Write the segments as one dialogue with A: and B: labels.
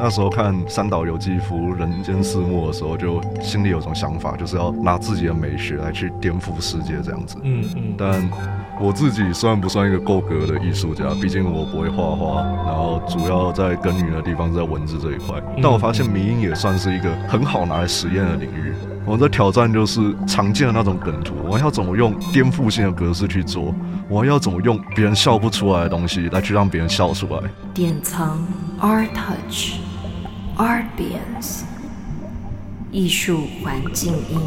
A: 那时候看三岛由纪夫《人间四目》的时候，就心里有种想法，就是要拿自己的美学来去颠覆世界这样子。
B: 嗯嗯。
A: 但我自己虽然不算一个够格的艺术家，毕竟我不会画画，然后主要在耕耘的地方是在文字这一块。但我发现迷音也算是一个很好拿来实验的领域。我的挑战就是常见的那种梗图，我要怎么用颠覆性的格式去做？我要怎么用别人笑不出来的东西来去让别人笑出来？
C: 典藏 Art Touch。Artbience 艺术环境音。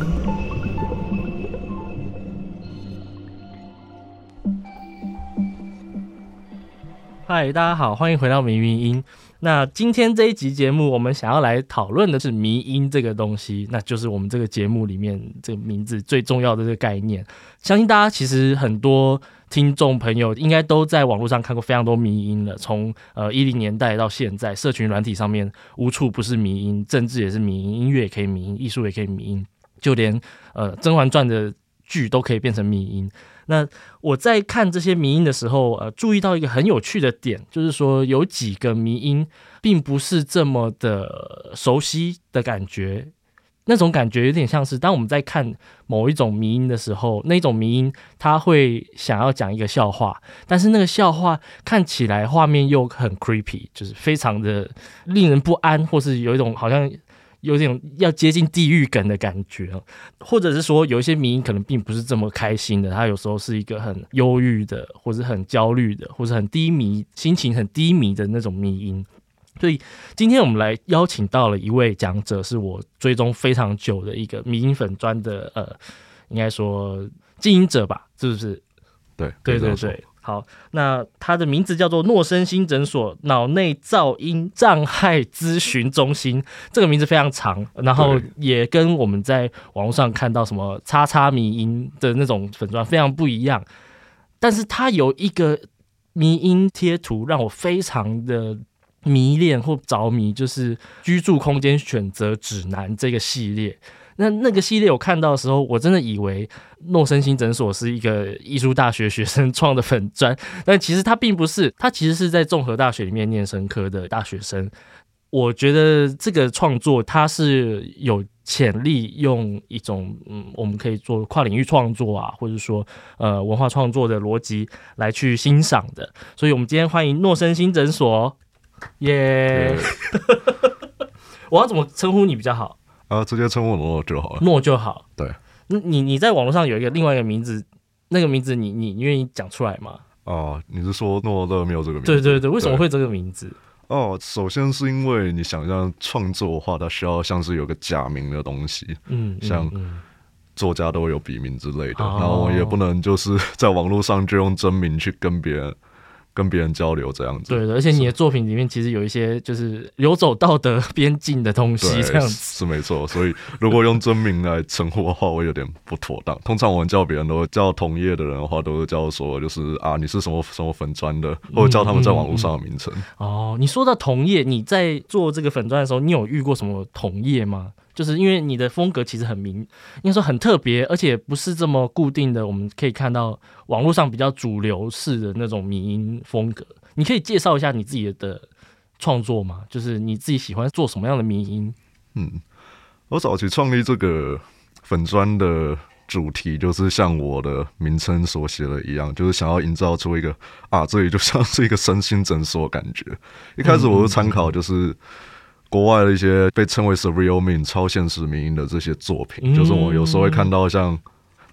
B: 嗨，大家好，欢迎回到明明音。那今天这一集节目，我们想要来讨论的是迷因这个东西，那就是我们这个节目里面这个名字最重要的这个概念。相信大家其实很多。听众朋友应该都在网络上看过非常多迷因了，从呃一零年代到现在，社群软体上面无处不是迷因，政治也是迷因，音乐也可以迷因，艺术也可以迷因，就连呃《甄嬛传》的剧都可以变成迷音。那我在看这些迷音的时候，呃，注意到一个很有趣的点，就是说有几个迷音并不是这么的熟悉的感觉。那种感觉有点像是，当我们在看某一种迷音的时候，那种迷音他会想要讲一个笑话，但是那个笑话看起来画面又很 creepy，就是非常的令人不安，或是有一种好像有点要接近地狱梗的感觉，或者是说有一些迷音可能并不是这么开心的，他有时候是一个很忧郁的，或是很焦虑的，或是很低迷、心情很低迷的那种迷音。所以今天我们来邀请到了一位讲者，是我追踪非常久的一个迷音粉专的呃，应该说经营者吧，是不是？
A: 对
B: 对对对，好，那他的名字叫做诺生新诊所脑内噪音障碍咨询中心，这个名字非常长，然后也跟我们在网络上看到什么叉叉迷音的那种粉砖非常不一样，但是它有一个迷音贴图让我非常的。迷恋或着迷，就是居住空间选择指南这个系列。那那个系列我看到的时候，我真的以为诺森新诊所是一个艺术大学学生创的粉专，但其实他并不是，他其实是在综合大学里面念生科的大学生。我觉得这个创作它是有潜力用一种嗯，我们可以做跨领域创作啊，或者说呃文化创作的逻辑来去欣赏的。所以，我们今天欢迎诺森新诊所。耶、yeah. 我要怎么称呼你比较好
A: 啊？直接称呼诺就好了。
B: 诺就好。
A: 对，
B: 那你你在网络上有一个另外一个名字，那个名字你你愿意讲出来吗？
A: 哦，你是说诺勒没有这个名字？
B: 对对对，为什么会这个名字？
A: 哦，首先是因为你想象创作的话，它需要像是有个假名的东西，嗯，像作家都会有笔名之类的，嗯、然后也不能就是 在网络上就用真名去跟别人。跟别人交流这样子，
B: 对的，而且你的作品里面其实有一些就是游走道德 边境的东西，这样子
A: 是，是没错。所以如果用真名来称呼的话，我有点不妥当。通常我们叫别人都叫同业的人的话，都是叫说就是啊，你是什么什么粉砖的，或者叫他们在网络上的名称，嗯嗯。哦，
B: 你说到同业，你在做这个粉砖的时候，你有遇过什么同业吗？就是因为你的风格其实很明，应该说很特别，而且不是这么固定的。我们可以看到网络上比较主流式的那种民音风格。你可以介绍一下你自己的创作吗？就是你自己喜欢做什么样的民音？
A: 嗯，我早期创立这个粉砖的主题，就是像我的名称所写的一样，就是想要营造出一个啊，这里就像是一个身心诊所的感觉。一开始我是参考就是。嗯国外的一些被称为 surreal meme 超现实迷因的这些作品，嗯，就是我有时候会看到像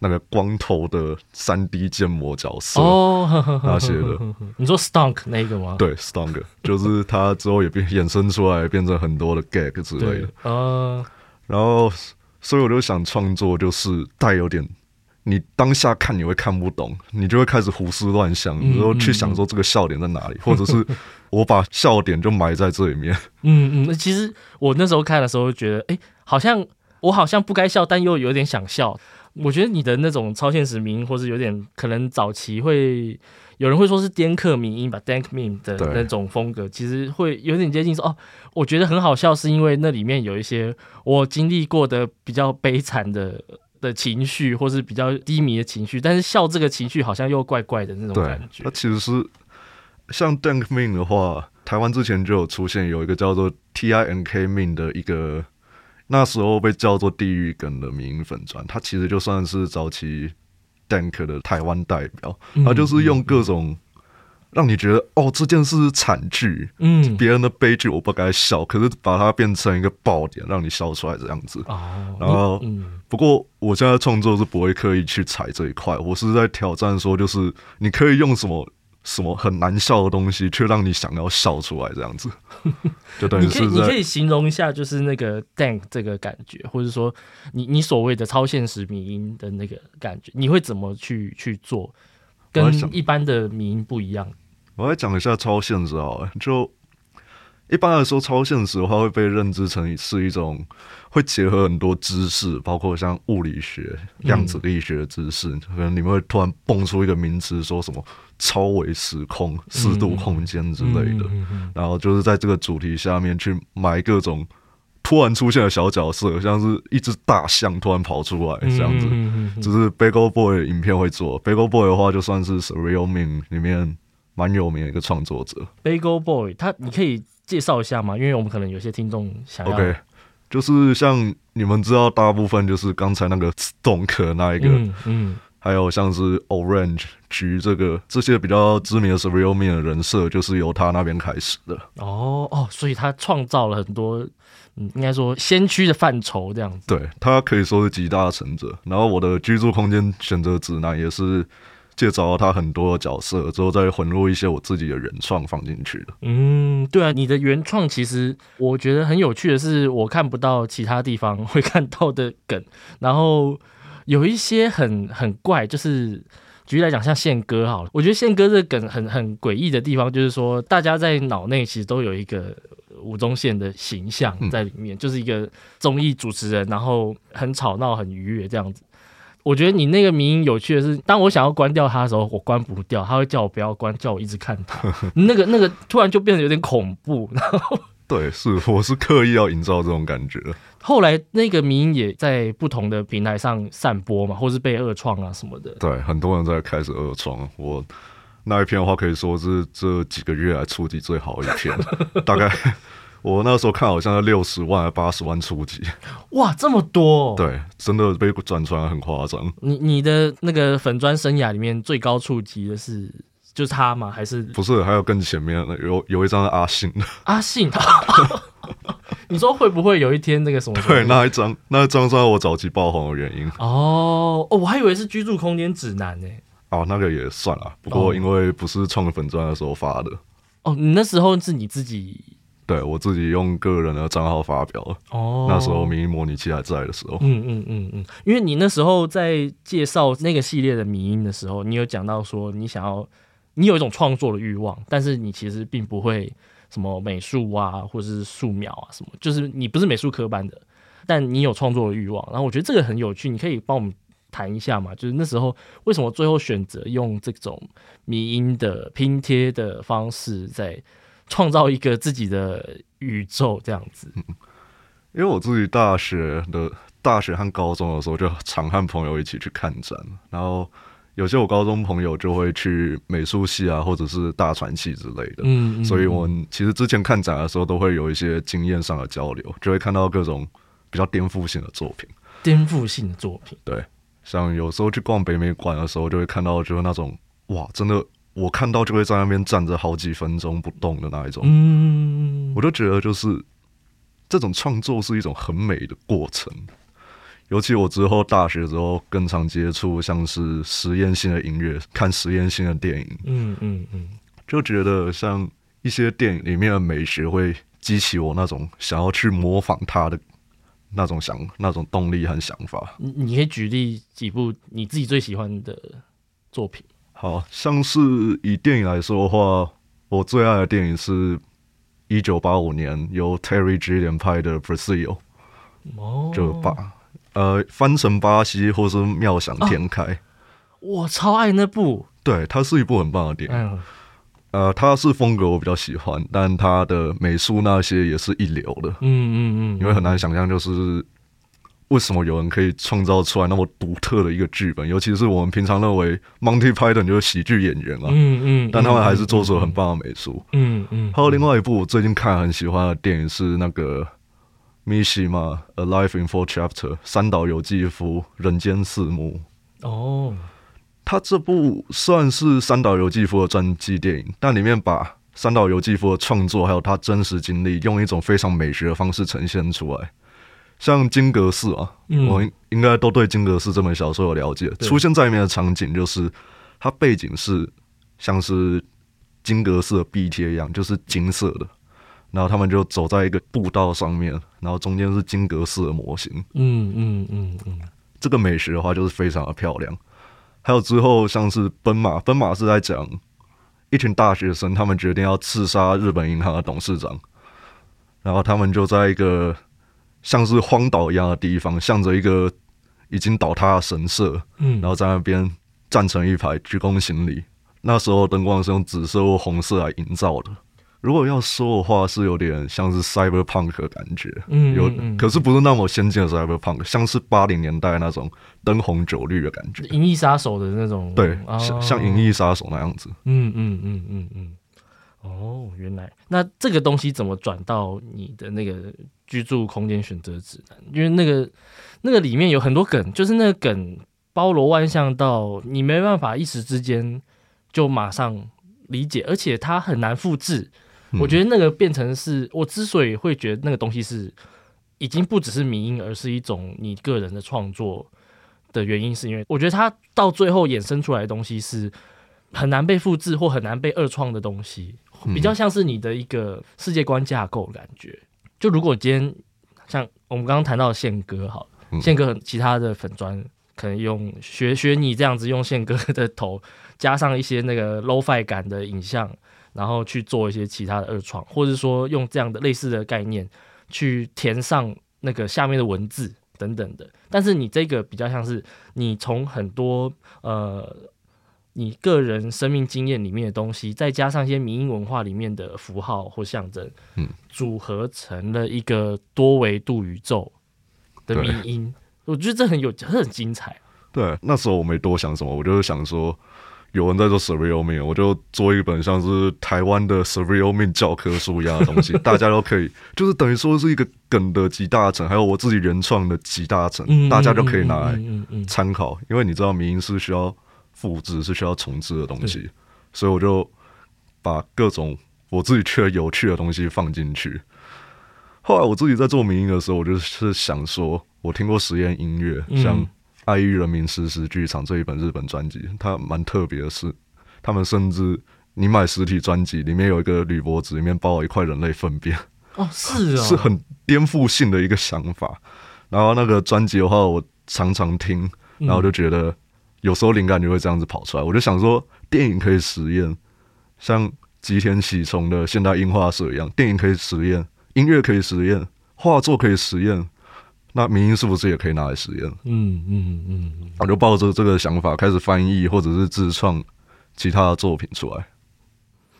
A: 那个光头的三 D 建模角色哦，那些的。
B: 你说 Stunk 那个吗？
A: 对，Stunk 就是他之后也变衍生出来，变成很多的 gag 之类的。呃，然后所以我就想创作，就是带有点。你当下看你会看不懂，你就会开始胡思乱想，然后去想说这个笑点在哪里，或者是我把笑点就埋在这里面。
B: 嗯嗯，其实我那时候看的时候觉得，哎，好像我好像不该笑，但又有点想笑。我觉得你的那种超现实迷，或是有点可能早期会有人会说是颠克迷音吧，dank meme 的那种风格，其实会有点接近说哦，我觉得很好笑，是因为那里面有一些我经历过的比较悲惨的。的情绪，或是比较低迷的情绪，但是笑这个情绪好像又怪怪的那种感觉。
A: 它其实是像 Dank Meme 的话，台湾之前就有出现有一个叫做 T I N K Min 的一个，那时候被叫做地狱梗的民营粉砖，它其实就算是早期 Dank 的台湾代表，它就是用各种。让你觉得哦，这件事是惨剧，嗯，别人的悲剧我不该笑，可是把它变成一个爆点，让你笑出来这样子。哦，然后，嗯，不过我现在创作是不会刻意去踩这一块，我是在挑战说，就是你可以用什么什么很难笑的东西，却让你想要笑出来这样子。就等于是
B: 你可以形容一下，就是那个 dank 这个感觉，或者说你你所谓的超现实迷音的那个感觉，你会怎么去去做？跟一般的迷因不一样。
A: 我来讲一下超现实啊，就一般来说，超现实的话会被认知成是一种会结合很多知识，包括像物理学、量子力学的知识，嗯、可能你们会突然蹦出一个名词，说什么超维时空、四度空间之类的，嗯、然后就是在这个主题下面去埋各种。突然出现的小角色，像是一只大象突然跑出来这样子，嗯嗯嗯嗯、只是 Bagel Boy 影片会做。Bagel Boy 的话，就算是 Surreal Meme 里面蛮有名的一个创作者。
B: Bagel Boy，他你可以介绍一下吗？因为我们可能有些听众想要。
A: OK，就是像你们知道，大部分就是刚才那个 Stonk 那一个，嗯，嗯还有像是 Orange 橘这个这些比较知名的 Surreal Meme 的人设，就是由他那边开始的。
B: 哦哦，所以他创造了很多。嗯，应该说先驱的范畴这样子，
A: 对，他可以说是集大成者。然后我的居住空间选择指南也是借找到他很多的角色之后，再混入一些我自己的原创放进去的。
B: 嗯，对啊，你的原创其实我觉得很有趣的是，我看不到其他地方会看到的梗，然后有一些很很怪，就是举例来讲，像宪哥好了，我觉得宪哥这个梗很很诡异的地方，就是说大家在脑内其实都有一个。吴宗宪的形象在里面，嗯、就是一个综艺主持人，然后很吵闹、很愉悦这样子。我觉得你那个迷音有趣的是，当我想要关掉他的时候，我关不掉，他会叫我不要关，叫我一直看他。那个那个突然就变得有点恐怖。然后
A: 对，是我是刻意要营造这种感觉。
B: 后来那个迷因也在不同的平台上散播嘛，或是被二创啊什么的。
A: 对，很多人在开始二创我。那一篇的话，可以说是这几个月来触及最好的一篇，大概我那时候看好像是六十万还八十万触及，
B: 哇，这么多！
A: 对，真的被转传很夸张。
B: 你你的那个粉砖生涯里面最高触及的是就是他吗？还是
A: 不是？还有更前面的有有一张是阿信的
B: 阿信，你说会不会有一天那个什么？
A: 对，那一张那一张算我早期爆红的原因
B: 哦哦，我还以为是居住空间指南呢。
A: 哦，那个也算了，不过因为不是创粉专的时候发的。
B: 哦，你那时候是你自己？
A: 对，我自己用个人的账号发表。哦，那时候迷音模拟器还在的时候。
B: 嗯嗯嗯嗯，因为你那时候在介绍那个系列的迷音的时候，你有讲到说你想要，你有一种创作的欲望，但是你其实并不会什么美术啊，或者是素描啊什么，就是你不是美术科班的，但你有创作的欲望。然后我觉得这个很有趣，你可以帮我们。谈一下嘛，就是那时候为什么最后选择用这种迷音的拼贴的方式，在创造一个自己的宇宙这样子？
A: 因为我自己大学的大学和高中的时候，就常和朋友一起去看展，然后有些我高中朋友就会去美术系啊，或者是大传系之类的。嗯，所以我们其实之前看展的时候，都会有一些经验上的交流，就会看到各种比较颠覆性的作品。
B: 颠覆性的作品，
A: 对。像有时候去逛北美馆的时候，就会看到就是那种哇，真的我看到就会在那边站着好几分钟不动的那一种。嗯，我就觉得就是这种创作是一种很美的过程。尤其我之后大学之后更常接触像是实验性的音乐，看实验性的电影。嗯嗯嗯，就觉得像一些电影里面的美学会激起我那种想要去模仿它的。那种想那种动力和想法，
B: 你你可以举例几部你自己最喜欢的作品？
A: 好像是以电影来说的话，我最爱的电影是一九八五年由 Terry Gilliam 拍的《Brazil》，哦，就巴呃翻成巴西或是妙想天开，啊，
B: 我超爱那部，
A: 对，它是一部很棒的电影。嗯呃，它是风格我比较喜欢，但它的美术那些也是一流的。嗯嗯嗯，因为很难想象，就是为什么有人可以创造出来那么独特的一个剧本？尤其是我们平常认为 Monty Python 就是喜剧演员啊，
B: 嗯嗯，
A: 但他们还是做出了很棒的美术。
B: 嗯嗯，
A: 还有另外一部我最近看很喜欢的电影是那个 Mishima A Life in Four Chapter 三岛由纪夫人间四幕。
B: 哦，
A: 他这部算是三岛由纪夫的传记电影，但里面把三岛由纪夫的创作还有他真实经历，用一种非常美学的方式呈现出来。像金阁寺啊，嗯、我应该都对金阁寺这本小说有了解。出现在里面的场景就是，它背景是像是金阁寺的壁贴一样，就是金色的。然后他们就走在一个步道上面，然后中间是金阁寺的模型。嗯嗯嗯嗯，这个美学的话就是非常的漂亮。还有之后像是奔马，奔马是在讲。一群大学生，他们决定要刺杀日本银行的董事长，然后他们就在一个像是荒岛一样的地方，向着一个已经倒塌的神社，嗯，然后在那边站成一排，鞠躬行礼。那时候灯光是用紫色或红色来营造的。如果要说的话，是有点像是 cyberpunk 的感觉，嗯，有，可是不是那么先进的 cyberpunk，像是八零年代那种灯红酒绿的感觉，
B: 银翼杀手的那种，
A: 对，像像银翼杀手那样子，
B: 嗯嗯嗯嗯嗯，哦，原来。那这个东西怎么转到你的那个居住空间选择指南？因为那个那个里面有很多梗，就是那个梗包罗万象到你没办法一时之间就马上理解，而且它很难复制。我觉得那个变成是我之所以会觉得那个东西是已经不只是迷因，而是一种你个人的创作的原因，是因为我觉得它到最后衍生出来的东西是很难被复制或很难被二创的东西，比较像是你的一个世界观架构的感觉。就如果今天像我们刚刚谈到的宪哥，好了，宪哥和其他的粉专可能用学学你这样子用宪哥的头加上一些那个 low fi 感的影像。然后去做一些其他的二创，或者说用这样的类似的概念去填上那个下面的文字等等的。但是你这个比较像是你从很多呃你个人生命经验里面的东西，再加上一些民音文化里面的符号或象征，嗯，组合成了一个多维度宇宙的民音。我觉得这很有，很精彩。
A: 对，那时候我没多想什么，我就是想说。有人在做 surreal meme，我就做一本像是台湾的 surreal meme 教科书一样的东西，大家都可以，就是等于说是一个梗的集大成，还有我自己原创的集大成，大家都可以拿来参考。因为你知道，民音是需要复制，是需要重置的东西，所以我就把各种我自己觉得有趣的东西放进去。后来我自己在做民音的时候，我就是想说，我听过实验音乐，像。爱育人民实时剧场这一本日本专辑，它蛮特别的是，他们甚至你买实体专辑，里面有一个铝箔纸，里面包了一块人类粪便。
B: 哦，是啊、哦，
A: 是很颠覆性的一个想法。然后那个专辑的话，我常常听，然后就觉得有时候灵感就会这样子跑出来。我就想说，电影可以实验，像吉田喜重的现代樱花社一样，电影可以实验，音乐可以实验，画作可以实验。那民音是不是也可以拿来实验？嗯嗯嗯，我就抱着这个想法开始翻译或者是自创其他的作品出来。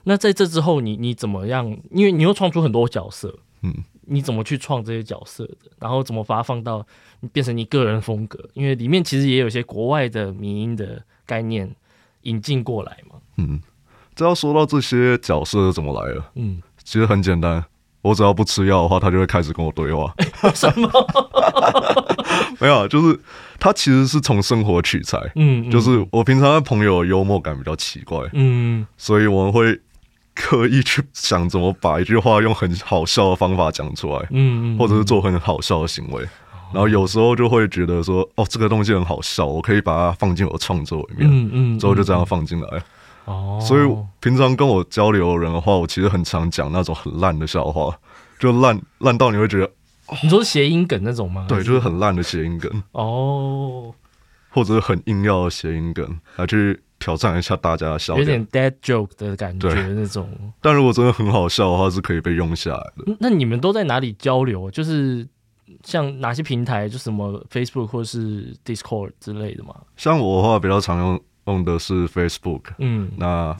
B: 那在这之后你，你你怎么样？因为你又创出很多角色，嗯，你怎么去创这些角色的？然后怎么把它放到变成你个人风格？因为里面其实也有一些国外的民音的概念引进过来嘛。
A: 嗯，这要说到这些角色怎么来的？嗯，其实很简单。我只要不吃药的话，他就会开始跟我对话。
B: 什么？
A: 没有，就是他其实是从生活取材。嗯，就是我平常的朋友幽默感比较奇怪，嗯，所以我们会刻意去想怎么把一句话用很好笑的方法讲出来，嗯，或者是做很好笑的行为。然后有时候就会觉得说，哦，这个东西很好笑，我可以把它放进我的创作里面，嗯嗯，之后就这样放进来。哦，所以平常跟我交流的人的话，我其实很常讲那种很烂的笑话，就烂烂到你会觉得，
B: 哦、你说谐音梗那种吗？
A: 对，就是很烂的谐音梗哦，或者是很硬要的谐音梗来去挑战一下大家的笑点，
B: 有点 dead joke 的感觉那种。
A: 但如果真的很好笑的话，是可以被用下来的。
B: 那你们都在哪里交流？就是像哪些平台，就什么 Facebook 或是 Discord 之类的吗？
A: 像我的话，比较常用。用的是 Facebook，嗯，那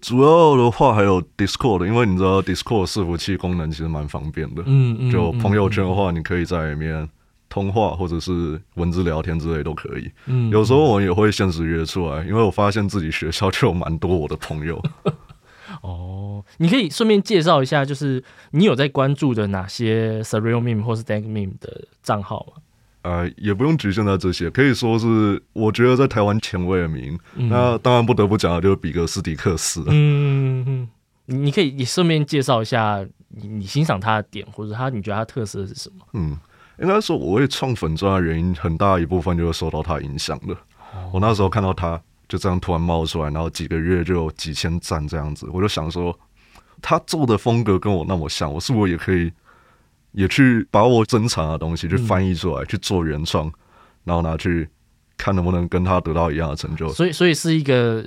A: 主要的话还有 Discord，因为你知道 Discord 伺服器功能其实蛮方便的，嗯嗯，就朋友圈的话，你可以在里面通话或者是文字聊天之类都可以。
B: 嗯，
A: 有时候我也会现实约出来，因为我发现自己学校就有蛮多我的朋友。
B: 哦，你可以顺便介绍一下，就是你有在关注的哪些 Surreal Meme 或是 Dank Meme 的账号吗？
A: 呃，也不用局限在这些，可以说是我觉得在台湾前卫的名。
B: 嗯、
A: 那当然不得不讲的就是比格斯迪克斯。
B: 嗯嗯，你可以你顺便介绍一下你你欣赏他的点，或者他你觉得他特色是什么？
A: 嗯，应该说我会创粉专的原因很大一部分就是受到他影响的。哦、我那时候看到他。就这样突然冒出来，然后几个月就有几千赞这样子，我就想说，他做的风格跟我那么像，我是不是也可以也去把我珍藏的东西去翻译出来，嗯、去做原创，然后拿去看能不能跟他得到一样的成就。
B: 所以，所以是一个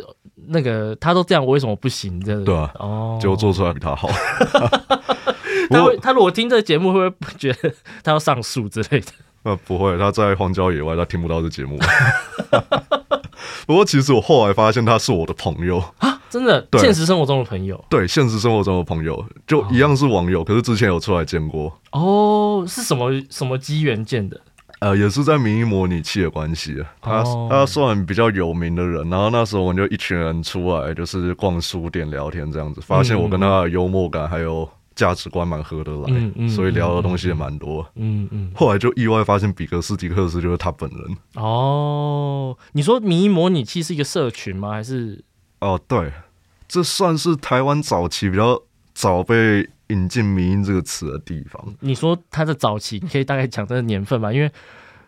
B: 那个他都这样，我为什么不行？这
A: 对啊，
B: 哦，
A: 结果做出来比他好。
B: 他会，他如果听这个节目，会不会觉得他要上诉之类的？
A: 呃，不会，他在荒郊野外，他听不到这节目。不过，其实我后来发现他是我的朋友
B: 啊，真的，对现实生活中的朋友，
A: 对，现实生活中的朋友就一样是网友，哦、可是之前有出来见过。
B: 哦，是什么什么机缘见的？
A: 呃，也是在民意模拟器的关系。他、哦、他算比较有名的人，然后那时候我们就一群人出来，就是逛书店聊天这样子，发现我跟他的幽默感还有。价值观蛮合得来，嗯嗯、所以聊的东西也蛮多。嗯嗯，嗯后来就意外发现比格斯迪克斯就是他本人。
B: 哦，你说迷因模拟器是一个社群吗？还是？
A: 哦，对，这算是台湾早期比较早被引进“迷音”这个词的地方。
B: 你说它的早期，你可以大概讲这个年份吗？因为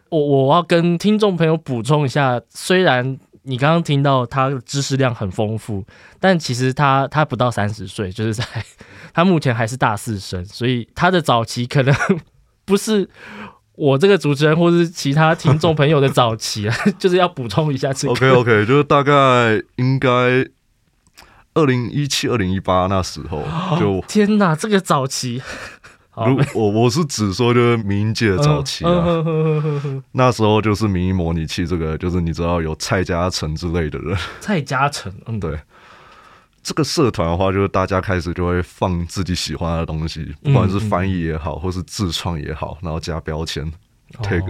B: 我我要跟听众朋友补充一下，虽然。你刚刚听到他的知识量很丰富，但其实他他不到三十岁，就是在他目前还是大四生，所以他的早期可能不是我这个主持人或是其他听众朋友的早期啊，就是要补充一下这个。
A: OK OK，就是大概应该二零一七、二零一八那时候就、哦、
B: 天哪，这个早期。
A: 如我我是指说，就是迷因界的早期啊，那时候就是迷因模拟器，这个就是你知道有蔡嘉诚之类的人，
B: 蔡嘉诚，嗯，
A: 对，这个社团的话，就是大家开始就会放自己喜欢的东西，不管是翻译也好，或是自创也好，然后加标签，tag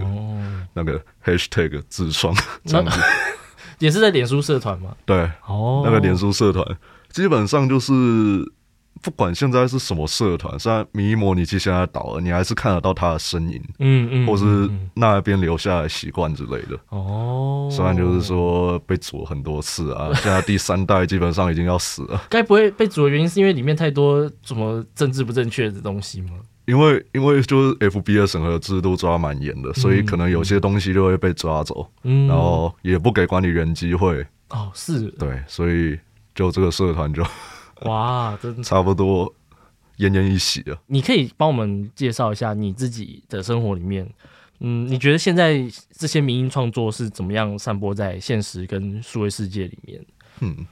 A: 那个 hashtag 自创这样子，
B: 也是在脸书社团吗？
A: 对，哦，那个脸书社团基本上就是。不管现在是什么社团，虽然迷因模拟器现在倒了，你还是看得到他的身影，嗯嗯，或是那边留下的习惯之类的。哦，虽然就是说被煮了很多次啊，现在第三代基本上已经要死了。
B: 该不会被煮的原因是因为里面太多什么政治不正确的东西吗？
A: 因为因为就是 FB 的审核制度抓蛮严的，所以可能有些东西就会被抓走，嗯，然后也不给管理员机会。
B: 哦，是，
A: 对，所以就这个社团就。
B: 哇，真的
A: 差不多奄奄一息了。
B: 你可以帮我们介绍一下你自己的生活里面，嗯，你觉得现在这些民营创作是怎么样散播在现实跟数位世界里面？嗯，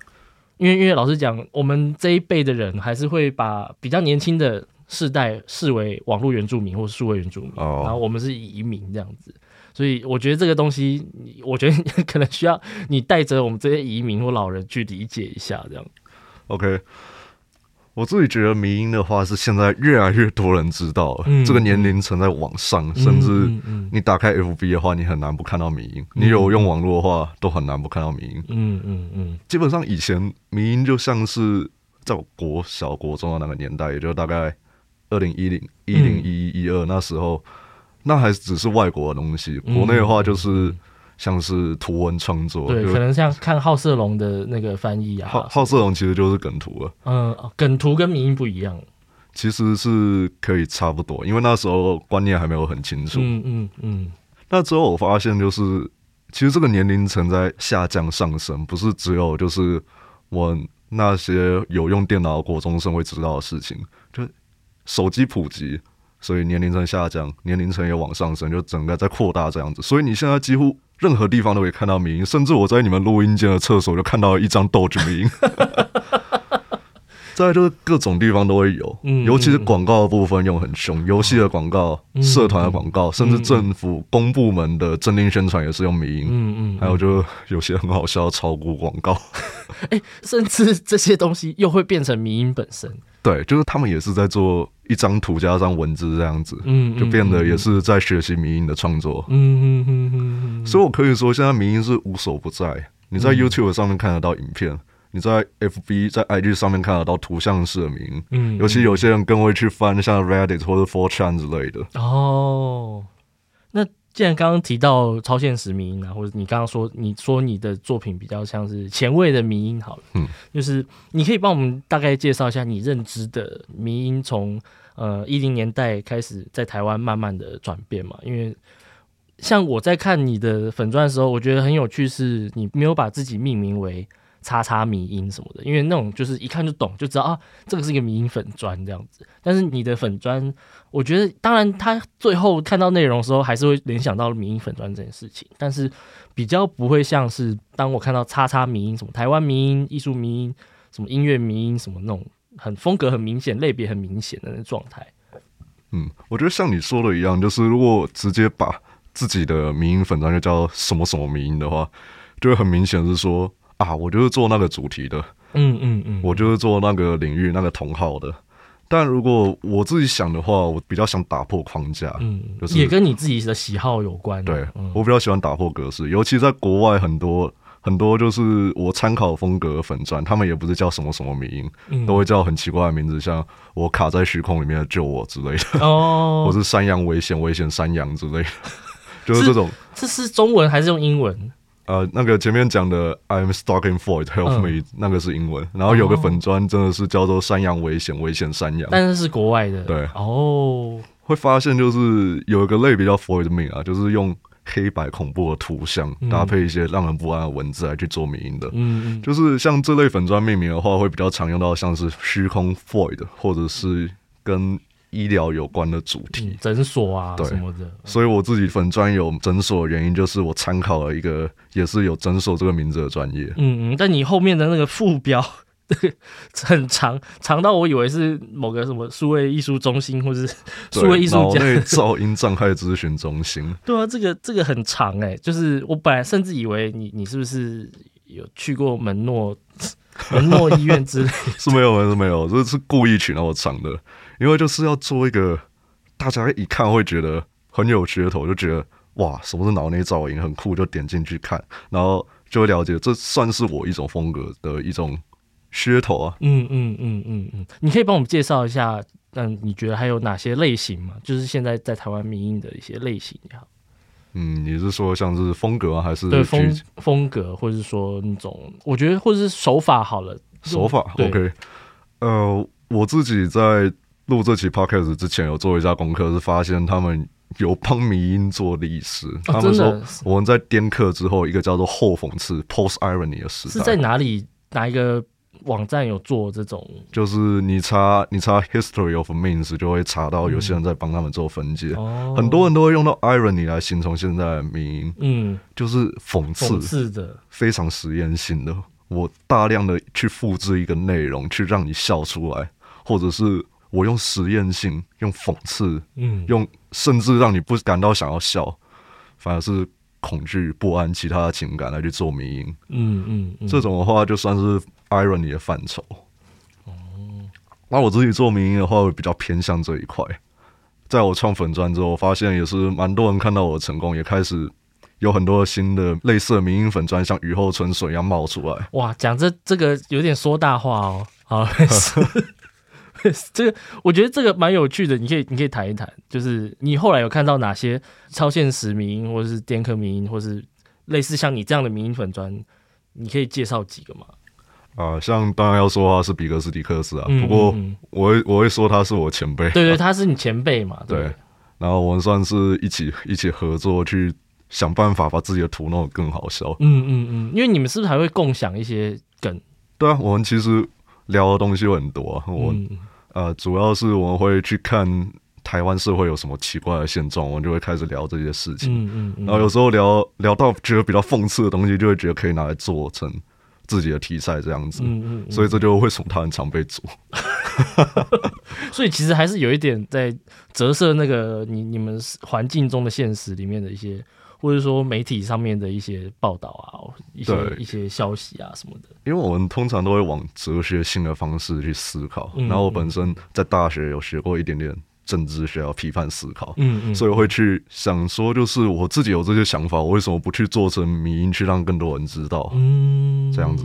B: 因为因为老实讲，我们这一辈的人还是会把比较年轻的世代视为网络原住民或是数位原住民，哦、然后我们是移民这样子。所以我觉得这个东西，我觉得可能需要你带着我们这些移民或老人去理解一下这样。
A: OK，我自己觉得迷音的话是现在越来越多人知道，嗯、这个年龄层在往上，嗯、甚至你打开 FB 的话，你很难不看到迷音。嗯、你有用网络的话，都很难不看到迷音。嗯嗯嗯，基本上以前迷音就像是在我国小国中的那个年代，也就大概二零一零一零一一一二那时候，那还只是外国的东西。国内的话就是。像是图文创作，
B: 对，可能像看好色龙的那个翻译啊。
A: 好好色龙其实就是梗图了，
B: 嗯，梗图跟迷因不一样，
A: 其实是可以差不多，因为那时候观念还没有很清楚。嗯嗯嗯。那之后我发现，就是其实这个年龄层在下降上升，不是只有就是我那些有用电脑的国中生会知道的事情，就手机普及。所以年龄层下降，年龄层也往上升，就整个在扩大这样子。所以你现在几乎任何地方都可以看到民音，甚至我在你们录音间的厕所就看到一张 Doge 迷因。再来就是各种地方都会有，尤其是广告的部分用很凶，游戏的广告、社团的广告，甚至政府公部门的政令宣传也是用迷音。嗯嗯，还有就有些很好笑的炒股广告，
B: 哎，甚至这些东西又会变成迷音本身。
A: 对，就是他们也是在做一张图加上文字这样子，
B: 嗯，
A: 就变得也是在学习迷音的创作。
B: 嗯嗯嗯嗯嗯。
A: 所以我可以说，现在迷音是无所不在。你在 YouTube 上面看得到影片，嗯、你在 FB、在 IG 上面看得到图像式名。嗯，尤其有些人更会去翻像 Reddit 或者 f o r c h a n 之类的。
B: 哦，那既然刚刚提到超现实迷音啊，或者你刚刚说你说你的作品比较像是前卫的迷音，好了，嗯，就是你可以帮我们大概介绍一下你认知的迷音从呃一零年代开始在台湾慢慢的转变嘛？因为像我在看你的粉钻的时候，我觉得很有趣，是你没有把自己命名为。叉叉迷音什么的，因为那种就是一看就懂，就知道啊，这个是一个迷音粉砖这样子。但是你的粉砖，我觉得当然他最后看到内容的时候，还是会联想到迷音粉砖这件事情，但是比较不会像是当我看到叉叉迷音什么台湾迷音、艺术迷音、什么音乐迷音什么那种很风格很明显、类别很明显的那状态。
A: 嗯，我觉得像你说的一样，就是如果直接把自己的迷音粉砖就叫什么什么迷音的话，就会很明显是说。啊，我就是做那个主题的，嗯嗯嗯，我就是做那个领域那个同号的。但如果我自己想的话，我比较想打破框架，嗯，就是
B: 也跟你自己的喜好有关。
A: 对，我比较喜欢打破格式，尤其在国外很多很多就是我参考风格的粉钻，他们也不是叫什么什么名，嗯，都会叫很奇怪的名字，像我卡在虚空里面的救我之类的，哦，我是山羊危险危险山羊之类的，就是这种。
B: 这是中文还是用英文？
A: 呃，那个前面讲的 I'm stalking void help me，、嗯、那个是英文。然后有个粉砖真的是叫做山羊危险，危险山羊，
B: 但是是国外的。
A: 对，
B: 哦，
A: 会发现就是有一个类别叫 void 命啊，就是用黑白恐怖的图像搭配一些让人不安的文字来去做迷因的。嗯，就是像这类粉砖命名的话，会比较常用到像是虚空 void，或者是跟。医疗有关的主题，
B: 诊所啊，什么的。
A: 所以我自己粉专有诊所的原因，就是我参考了一个也是有诊所这个名字的专业。
B: 嗯嗯，但你后面的那个副标 很长，长到我以为是某个什么数位艺术中心，或者是数位艺术家。
A: 脑内噪音障碍咨询中心。
B: 对啊，这个这个很长哎、欸，就是我本来甚至以为你你是不是有去过门诺 门诺医院之类？
A: 是没有，是没有，这是故意取那么长的。因为就是要做一个大家一看会觉得很有噱头，就觉得哇，什么是脑内噪音，很酷，就点进去看，然后就会了解，这算是我一种风格的一种噱头啊。
B: 嗯嗯嗯嗯嗯，你可以帮我们介绍一下，嗯，你觉得还有哪些类型吗？就是现在在台湾民营的一些类型也好。
A: 嗯，你是说像是风格还是
B: 对风风格，或者是说那种，我觉得或者是手法好了，
A: 手法 OK。呃，我自己在。录这期 podcast 之前有做一下功课，是发现他们有帮迷音做历史。哦、他们说我们在颠刻之后，一个叫做后讽刺 （post irony） 的时代
B: 是在哪里？哪一个网站有做这种？
A: 就是你查你查 history of memes 就会查到有些人在帮他们做分解。嗯、很多人都会用到 irony 来形容现在的迷因，嗯，就是讽刺，
B: 讽刺的，
A: 非常实验性的。我大量的去复制一个内容，去让你笑出来，或者是。我用实验性，用讽刺，嗯，用甚至让你不感到想要笑，反而是恐惧、不安其他的情感来去做迷因，嗯嗯，嗯，这种的话就算是 irony 的范畴。哦，那我自己做迷因的话，会比较偏向这一块。在我创粉专之后，发现也是蛮多人看到我的成功，也开始有很多新的类似的迷因粉砖，像雨后春笋一样冒出来。
B: 哇，讲这这个有点说大话哦，好。这个我觉得这个蛮有趣的，你可以你可以谈一谈，就是你后来有看到哪些超现实迷因，或者是电科迷因，或是类似像你这样的迷音粉砖，你可以介绍几个吗？
A: 啊、呃，像当然要说他是比格斯迪克斯啊，嗯、不过我会我会说他是我前辈，
B: 对对，他是你前辈嘛，对，
A: 对。然后我们算是一起一起合作去想办法把自己的图弄得更好笑，
B: 嗯嗯嗯，因为你们是不是还会共享一些梗？
A: 对啊，我们其实聊的东西很多，我。嗯呃，主要是我们会去看台湾社会有什么奇怪的现状，我们就会开始聊这些事情。嗯嗯，嗯。然后有时候聊聊到觉得比较讽刺的东西，就会觉得可以拿来做成自己的题材这样子。嗯嗯，嗯。所以这就为什么它很常被做。
B: 所以其实还是有一点在折射那个你你们环境中的现实里面的一些或者说媒体上面的一些报道啊，一些一些消息啊什么的。
A: 因为我们通常都会往哲学性的方式去思考，嗯、然后我本身在大学有学过一点点政治学，要批判思考，嗯嗯，所以会去想说，就是我自己有这些想法，我为什么不去做成迷音，去让更多人知道？嗯，这样子。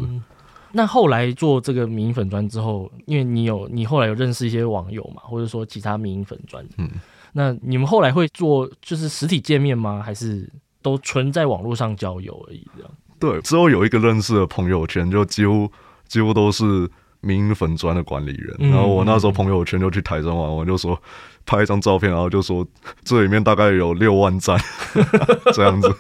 B: 那后来做这个迷因粉砖之后，因为你有你后来有认识一些网友嘛，或者说其他迷因粉砖，嗯，那你们后来会做就是实体见面吗？还是都纯在网络上交友而已？这样？
A: 对，之后有一个认识的朋友圈，就几乎几乎都是迷因粉专的管理人。嗯、然后我那时候朋友圈就去台中玩，我就说拍一张照片，然后就说这里面大概有六万赞，这样子，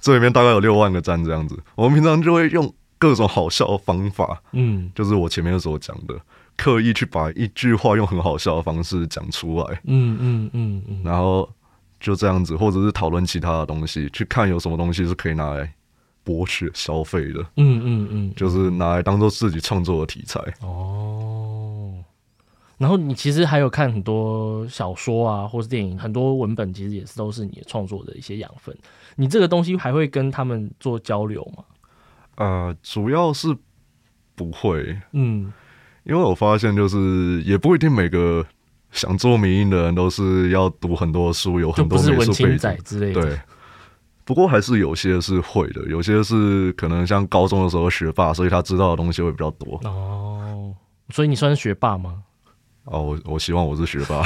A: 这里面大概有六万个赞，这样子。我们平常就会用。各种好笑的方法，嗯，就是我前面所讲的，刻意去把一句话用很好笑的方式讲出来，嗯嗯嗯嗯，然后就这样子，或者是讨论其他的东西，去看有什么东西是可以拿来博取消费的，嗯嗯嗯，就是拿来当做自己创作的题材。
B: 哦，然后你其实还有看很多小说啊，或是电影，很多文本其实也是都是你创作的一些养分。你这个东西还会跟他们做交流吗？
A: 呃，主要是不会，嗯，因为我发现就是也不一定每个想做迷因的人都是要读很多书，有很多美术背景
B: 之类的。
A: 对，不过还是有些是会的，有些是可能像高中的时候学霸，所以他知道的东西会比较多。
B: 哦，所以你算是学霸吗？
A: 哦，我我希望我是学霸。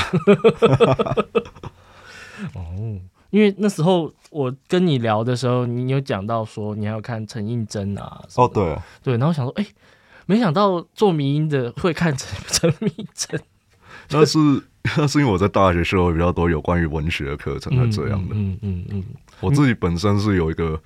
B: 哦。因为那时候我跟你聊的时候，你有讲到说你还有看陈映真啊。
A: 哦，对
B: 对，然后想说，哎，没想到做迷音的会看陈陈映真。
A: 那是 那是因为我在大学学了比较多有关于文学的课程，才这样的。嗯嗯嗯，嗯。我自己本身是有一个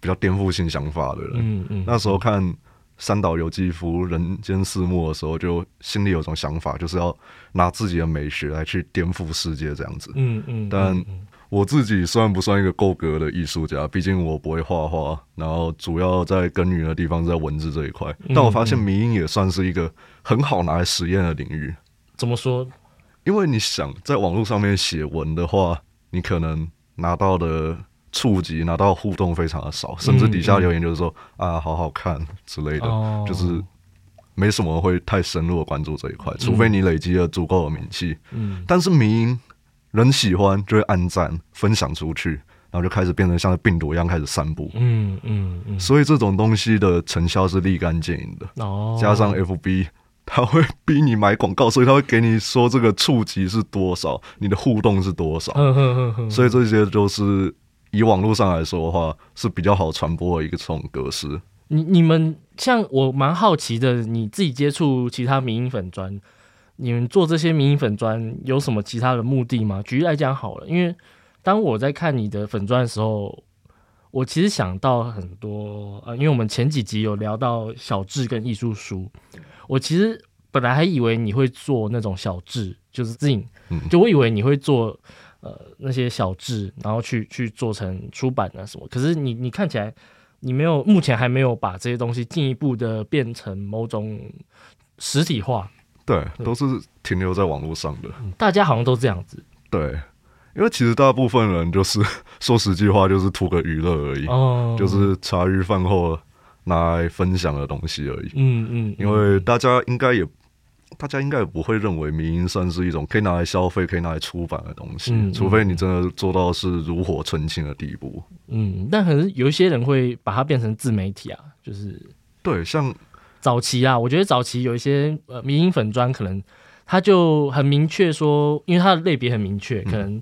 A: 比较颠覆性想法的人。嗯嗯。那时候看三岛由纪夫《人间四目》的时候，就心里有种想法，就是要拿自己的美学来去颠覆世界这样子。嗯嗯。但我自己算不算一个够格的艺术家？毕竟我不会画画，然后主要在耕耘的地方是在文字这一块。但我发现迷音也算是一个很好拿来实验的领域。
B: 怎么说？
A: 因为你想在网络上面写文的话，你可能拿到的触及、拿到互动非常的少，甚至底下留言就是说啊，好好看之类的，就是没什么会太深入的关注这一块，除非你累积了足够的名气。嗯，但是迷因。人喜欢就会按赞分享出去，然后就开始变成像病毒一样开始散布。嗯嗯嗯。所以这种东西的成效是立竿见影的。哦。加上 FB，他会逼你买广告，所以他会给你说这个触及是多少，你的互动是多少。嗯嗯嗯。所以这些就是以网络上来说的话，是比较好传播的一个这种格式。
B: 你你们像我蛮好奇的，你自己接触其他民营粉专。你们做这些迷你粉砖有什么其他的目的吗？举例来讲好了，因为当我在看你的粉砖的时候，我其实想到很多呃，因为我们前几集有聊到小志跟艺术书，我其实本来还以为你会做那种小志，就是 zine，就我以为你会做呃那些小志，然后去去做成出版啊什么。可是你你看起来你没有，目前还没有把这些东西进一步的变成某种实体化。
A: 对，都是停留在网络上的。
B: 大家好像都这样子。
A: 对，因为其实大部分人就是 说实际话，就是图个娱乐而已，哦，就是茶余饭后拿来分享的东西而已。嗯嗯。因为大家应该也，大家应该也不会认为民营算是一种可以拿来消费、可以拿来出版的东西，除非你真的做到是炉火纯青的地步。
B: 嗯，但可能有一些人会把它变成自媒体啊，就是
A: 对，像。
B: 早期啊，我觉得早期有一些呃迷因粉砖，可能他就很明确说，因为他的类别很明确，可能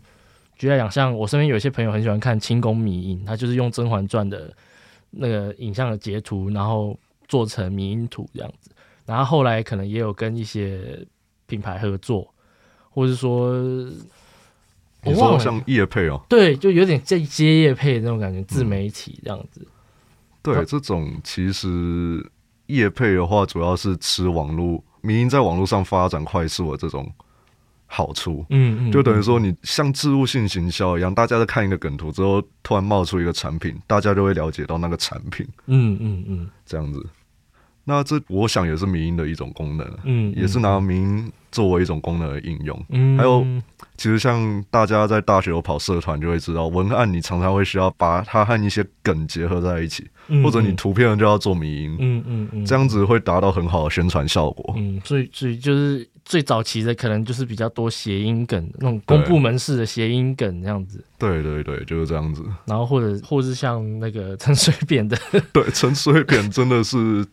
B: 举例来讲，像我身边有一些朋友很喜欢看清宫迷因，他就是用《甄嬛传》的那个影像的截图，然后做成迷因图这样子。然后后来可能也有跟一些品牌合作，或者说，
A: 你说像叶配哦，
B: 对，就有点接接叶配的那种感觉，自媒体这样子。嗯、
A: 对，这种其实。业配的话，主要是吃网络民营在网络上发展快速的这种好处。嗯嗯，就等于说你像植入性行销一样，大家在看一个梗图之后，突然冒出一个产品，大家就会了解到那个产品。嗯嗯嗯，这样子。那这我想也是民营的一种功能，
B: 嗯，
A: 也是拿民营作为一种功能的应用。
B: 嗯，
A: 还有，其实像大家在大学有跑社团就会知道，文案你常常会需要把它和一些梗结合在一起，
B: 嗯、
A: 或者你图片就要做迷因，
B: 嗯嗯嗯，
A: 这样子会达到很好的宣传效果。
B: 嗯，所以所以就是最早期的可能就是比较多谐音梗，那种公部门式的谐音梗这样子。
A: 对对对，就是这样子。
B: 然后或者或是像那个陈水扁的，
A: 对，陈水扁真的是。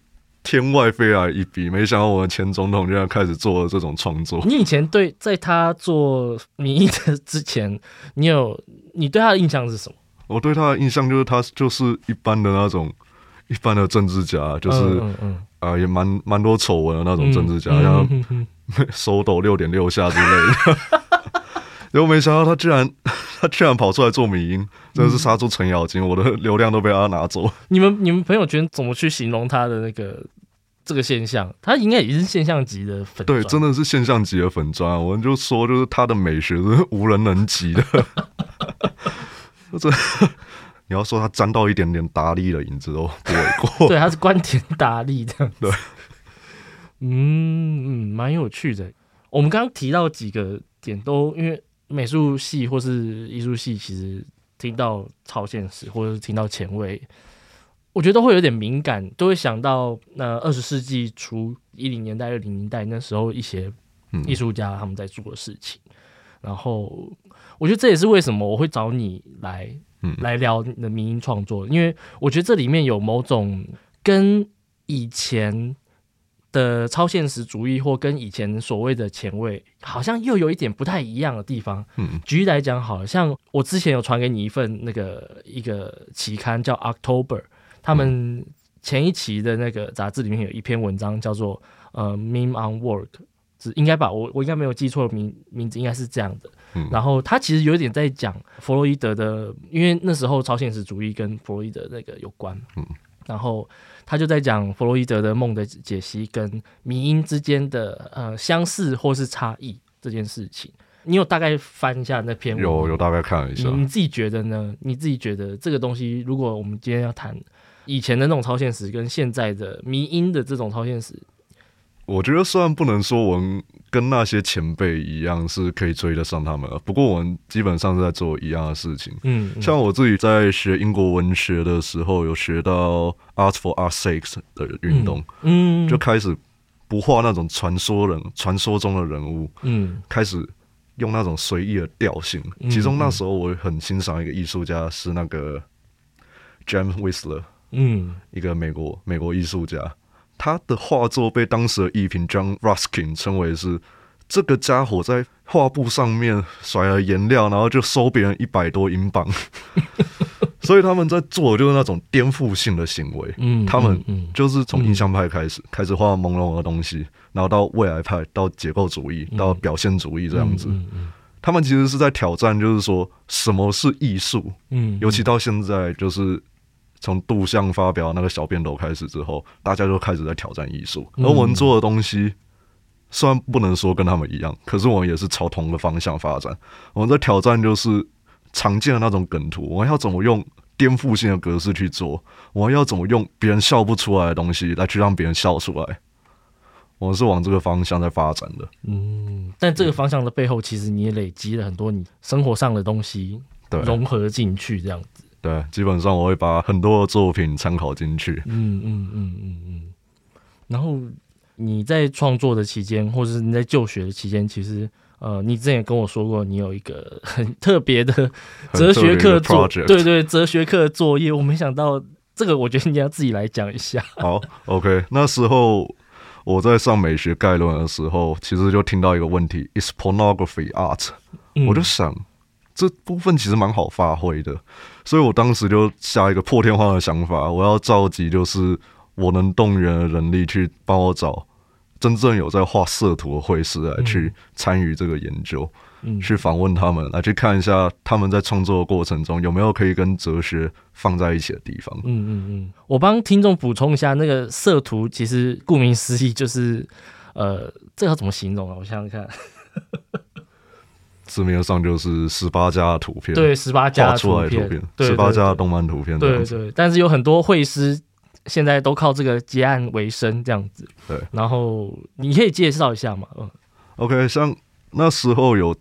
A: 天外飞来一笔，没想到我们前总统就要开始做这种创作。
B: 你以前对在他做民意的之前，你有你对他的印象是什么？
A: 我对他的印象就是他就是一般的那种一般的政治家，就是啊、
B: 嗯嗯
A: 呃、也蛮蛮多丑闻的那种政治家，
B: 嗯、
A: 像、
B: 嗯嗯、
A: 手抖六点六下之类的。然后没想到他居然 他居然跑出来做迷因，真的是杀出程咬金，我的流量都被他拿走。
B: 你们你们朋友圈怎么去形容他的那个这个现象？他应该也是现象级的粉，
A: 对，真的是现象级的粉砖。我们就说，就是他的美学是无人能及的。这 你要说他沾到一点点达利的影子都 不为过。
B: 对，他是关田达利这样子。
A: 对，
B: 嗯嗯，蛮有趣的。我们刚刚提到几个点都因为。美术系或是艺术系，其实听到超现实或者是听到前卫，我觉得都会有点敏感，都会想到那二十世纪初一零年代、二零年代那时候一些艺术家他们在做的事情。嗯、然后，我觉得这也是为什么我会找你来、嗯、来聊你的民音创作，因为我觉得这里面有某种跟以前。的超现实主义或跟以前所谓的前卫，好像又有一点不太一样的地方。嗯，举例来讲，好像我之前有传给你一份那个一个期刊叫 October，他们前一期的那个杂志里面有一篇文章叫做呃 Meme on Work，是应该吧我我应该没有记错名名字，应该是这样的。嗯，然后他其实有点在讲弗洛伊德的，因为那时候超现实主义跟弗洛伊德那个有关。嗯。然后他就在讲弗洛伊德的梦的解析跟迷因之间的呃相似或是差异这件事情，你有大概翻一下那篇文？
A: 有有大概看了一下。
B: 你，你自己觉得呢？你自己觉得这个东西，如果我们今天要谈以前的那种超现实跟现在的迷因的这种超现实？
A: 我觉得虽然不能说我们跟那些前辈一样是可以追得上他们，不过我们基本上是在做一样的事情。嗯，嗯，像我自己在学英国文学的时候，有学到 Art for Art's sake 的运动，嗯，就开始不画那种传说人、传说中的人物，嗯，开始用那种随意的调性。其中那时候我很欣赏一个艺术家是那个 James Whistler，嗯，一个美国美国艺术家。他的画作被当时的艺评 John Ruskin 称为是这个家伙在画布上面甩了颜料，然后就收别人一百多英镑。所以他们在做的就是那种颠覆性的行为。嗯，他们就是从印象派开始，开始画朦胧的东西，然后到未来派，到结构主义，到表现主义这样子。他们其实是在挑战，就是说什么是艺术。嗯，尤其到现在就是。从杜象发表那个小便斗开始之后，大家就开始在挑战艺术。而我们做的东西，虽然不能说跟他们一样，可是我们也是朝同一个方向发展。我们的挑战就是常见的那种梗图，我们要怎么用颠覆性的格式去做？我们要怎么用别人笑不出来的东西来去让别人笑出来？我们是往这个方向在发展的。
B: 嗯，但这个方向的背后，其实你也累积了很多你生活上的东西，对，融合进去这样子。
A: 对，基本上我会把很多的作品参考进去。
B: 嗯嗯嗯嗯嗯。然后你在创作的期间，或者是你在就学的期间，其实呃，你之前也跟我说过，你有一个很特别的哲学课作，对，对对，哲学课作业。我没想到这个，我觉得你要自己来讲一下。
A: 好，OK。那时候我在上美学概论的时候，其实就听到一个问题：Is pornography art？、嗯、我就想。这部分其实蛮好发挥的，所以我当时就下一个破天荒的想法，我要召集就是我能动员的人力去帮我找真正有在画色图的绘师来去参与这个研究，嗯，去访问他们，来去看一下他们在创作的过程中有没有可以跟哲学放在一起的地方。
B: 嗯嗯嗯，我帮听众补充一下，那个色图其实顾名思义就是，呃，这要怎么形容啊？我想想看。
A: 字面上就是十八家的图片，
B: 对，十八家画出来的图片，十八家的动漫图片，
A: 对
B: 对，对。但是有很多绘师现在都靠这个结案为生这样子。
A: 对，
B: 然后你可以介绍一下嘛？嗯
A: ，OK，像那时候有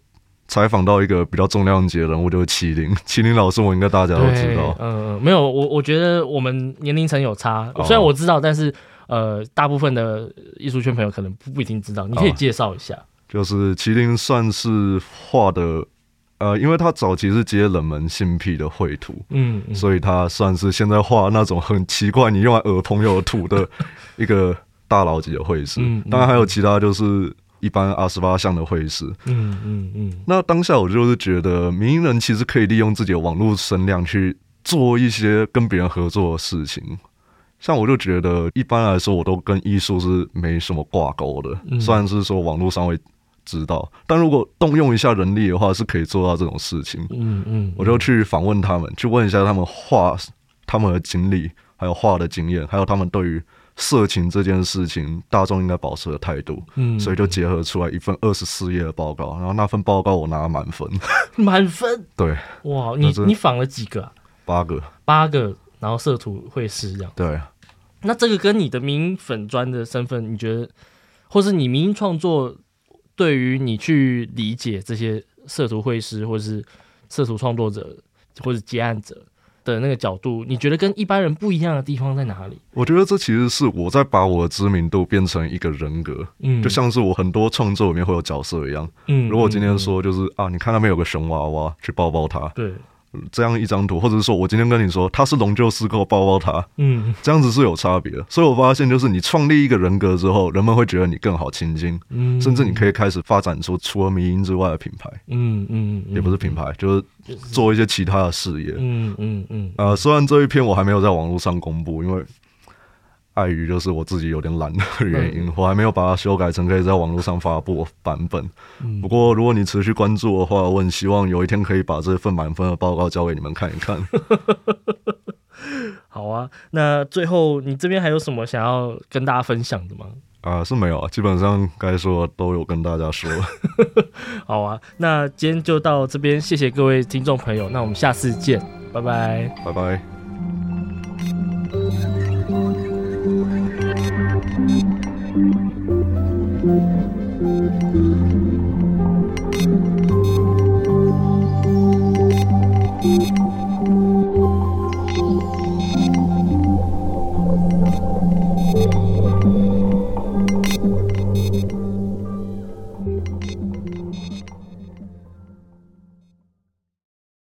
A: 采访到一个比较重量级的人物，就是麒麟，麒麟老师，我应该大家都知道。
B: 嗯嗯，没有，我我觉得我们年龄层有差，虽然我知道，但是呃，大部分的艺术圈朋友可能不不一定知道，你可以介绍一下。
A: 就是麒麟算是画的。呃，因为他早期是接冷门新癖的绘图，嗯，嗯，所以他算是现在画那种很奇怪，你用来讹朋友图的一个大佬级的绘师。嗯，嗯，当然还有其他就是一般阿十八项的绘师。嗯嗯嗯。那当下我就是觉得，名人其实可以利用自己的网络声量去做一些跟别人合作的事情。像我就觉得，一般来说我都跟艺术是没什么挂钩的，嗯，虽然是说网络上会。知道，但如果动用一下人力的话，是可以做到这种事情。嗯嗯，我就去访问他们，去问一下他们画他们的经历，还有画的经验，还有他们对于色情这件事情大众应该保持的态度。嗯，所以就结合出来一份二十四页的报告，然后那份报告我拿了满分。
B: 满分？
A: 对。
B: 哇，你你访了几个啊？
A: 八个。
B: 八个，然后色图会师这样。
A: 对。
B: 那这个跟你的迷因粉专的身份，你觉得，或是你迷因创作？对于你去理解这些色图绘师，或者是色图创作者，或者接案者的那个角度，你觉得跟一般人不一样的地方在哪里？
A: 我觉得这其实是我在把我的知名度变成一个人格，嗯，就像是我很多创作里面会有角色一样，嗯，如果今天说就是啊，你看那边有个熊娃娃，去抱抱它，对。这样一张图，或者是说我今天跟你说他是龙救师，给我抱抱他，嗯，这样子是有差别的。所以我发现，就是你创立一个人格之后，人们会觉得你更好亲近，嗯，甚至你可以开始发展出除了迷因之外的品牌，嗯嗯，也不是品牌，就是做一些其他的事业，嗯嗯嗯。呃，虽然这一篇我还没有在网络上公布，因为。碍于就是我自己有点懒的原因，我还没有把它修改成可以在网络上发布版本。不过如果你持续关注的话，我很希望有一天可以把这份满分的报告交给你们看一看。
B: 好啊，那最后你这边还有什么想要跟大家分享的吗？
A: 啊，是没有啊，基本上该说都有跟大家说。
B: 好啊，那今天就到这边，谢谢各位听众朋友，那我们下次见，拜拜，
A: 拜拜。